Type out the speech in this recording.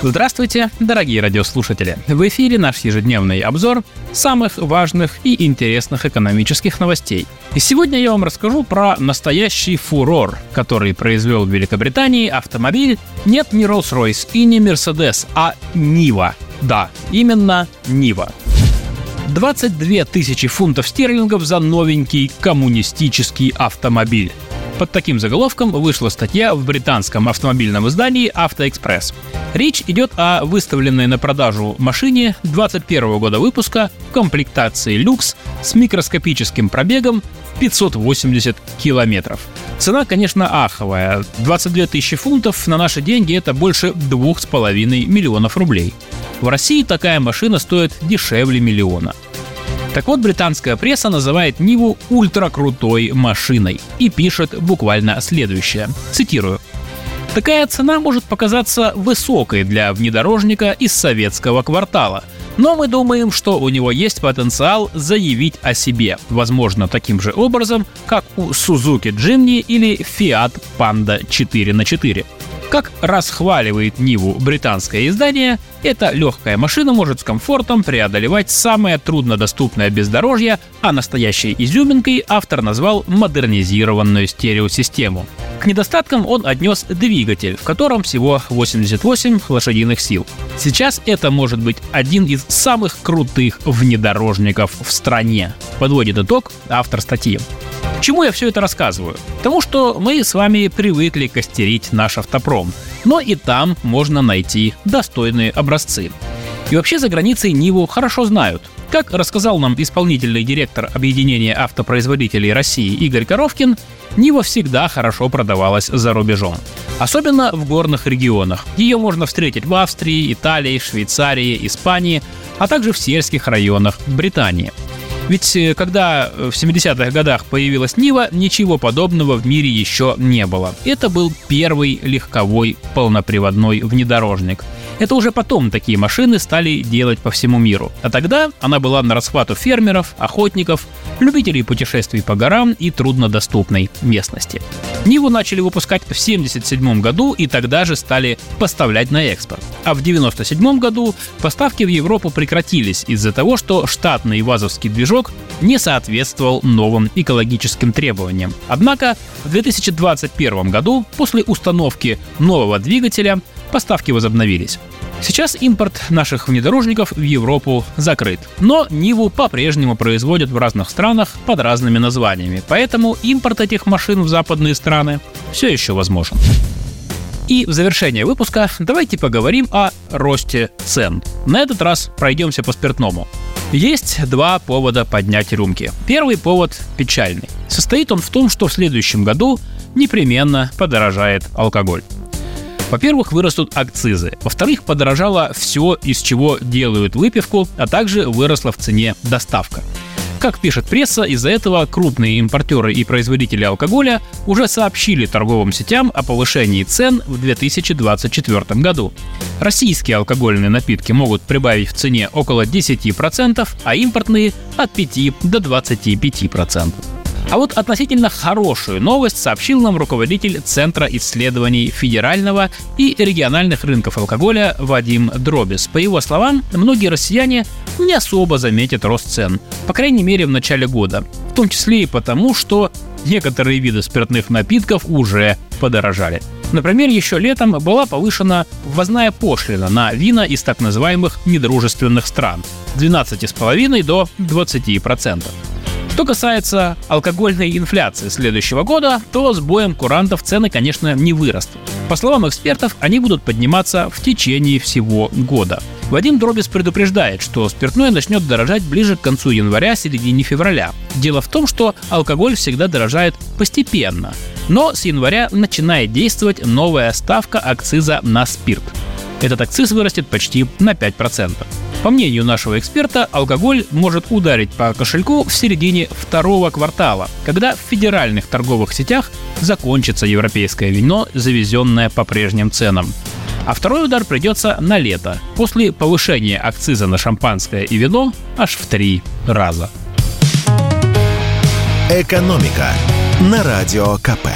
Здравствуйте, дорогие радиослушатели! В эфире наш ежедневный обзор самых важных и интересных экономических новостей. И сегодня я вам расскажу про настоящий фурор, который произвел в Великобритании автомобиль нет не Rolls-Royce и не Mercedes, а Нива. Да, именно Нива. 22 тысячи фунтов стерлингов за новенький коммунистический автомобиль. Под таким заголовком вышла статья в британском автомобильном издании «Автоэкспресс». Речь идет о выставленной на продажу машине 21 года выпуска в комплектации люкс с микроскопическим пробегом 580 километров. Цена, конечно, аховая. 22 тысячи фунтов на наши деньги это больше 2,5 миллионов рублей. В России такая машина стоит дешевле миллиона – так вот, британская пресса называет Ниву ультракрутой машиной и пишет буквально следующее. Цитирую. Такая цена может показаться высокой для внедорожника из советского квартала, но мы думаем, что у него есть потенциал заявить о себе, возможно, таким же образом, как у Suzuki Jimny или Fiat Panda 4 на 4 как расхваливает Ниву британское издание, эта легкая машина может с комфортом преодолевать самое труднодоступное бездорожье, а настоящей изюминкой автор назвал модернизированную стереосистему. К недостаткам он отнес двигатель, в котором всего 88 лошадиных сил. Сейчас это может быть один из самых крутых внедорожников в стране, подводит итог автор статьи. Чему я все это рассказываю? Потому что мы с вами привыкли костерить наш автопром, но и там можно найти достойные образцы. И вообще за границей Ниву хорошо знают. Как рассказал нам исполнительный директор Объединения автопроизводителей России Игорь Коровкин, Нива всегда хорошо продавалась за рубежом. Особенно в горных регионах. Ее можно встретить в Австрии, Италии, Швейцарии, Испании, а также в сельских районах Британии – ведь э, когда в 70-х годах появилась Нива, ничего подобного в мире еще не было. Это был первый легковой полноприводной внедорожник – это уже потом такие машины стали делать по всему миру. А тогда она была на расхват у фермеров, охотников, любителей путешествий по горам и труднодоступной местности. Ниву начали выпускать в 1977 году и тогда же стали поставлять на экспорт. А в 1997 году поставки в Европу прекратились из-за того, что штатный вазовский движок не соответствовал новым экологическим требованиям. Однако в 2021 году после установки нового двигателя поставки возобновились. Сейчас импорт наших внедорожников в Европу закрыт, но Ниву по-прежнему производят в разных странах под разными названиями, поэтому импорт этих машин в западные страны все еще возможен. И в завершение выпуска давайте поговорим о росте цен. На этот раз пройдемся по спиртному. Есть два повода поднять рюмки. Первый повод печальный. Состоит он в том, что в следующем году непременно подорожает алкоголь. Во-первых, вырастут акцизы. Во-вторых, подорожало все, из чего делают выпивку, а также выросла в цене доставка. Как пишет пресса, из-за этого крупные импортеры и производители алкоголя уже сообщили торговым сетям о повышении цен в 2024 году. Российские алкогольные напитки могут прибавить в цене около 10%, а импортные от 5 до 25%. А вот относительно хорошую новость сообщил нам руководитель Центра исследований федерального и региональных рынков алкоголя Вадим Дробис. По его словам, многие россияне не особо заметят рост цен, по крайней мере в начале года. В том числе и потому, что некоторые виды спиртных напитков уже подорожали. Например, еще летом была повышена ввозная пошлина на вина из так называемых недружественных стран с 12,5 до 20%. Что касается алкогольной инфляции следующего года, то с боем курантов цены, конечно, не вырастут. По словам экспертов, они будут подниматься в течение всего года. Вадим Дробис предупреждает, что спиртное начнет дорожать ближе к концу января-середине февраля. Дело в том, что алкоголь всегда дорожает постепенно, но с января начинает действовать новая ставка акциза на спирт. Этот акциз вырастет почти на 5%. По мнению нашего эксперта, алкоголь может ударить по кошельку в середине второго квартала, когда в федеральных торговых сетях закончится европейское вино, завезенное по прежним ценам. А второй удар придется на лето, после повышения акциза на шампанское и вино аж в три раза. «Экономика» на Радио КП.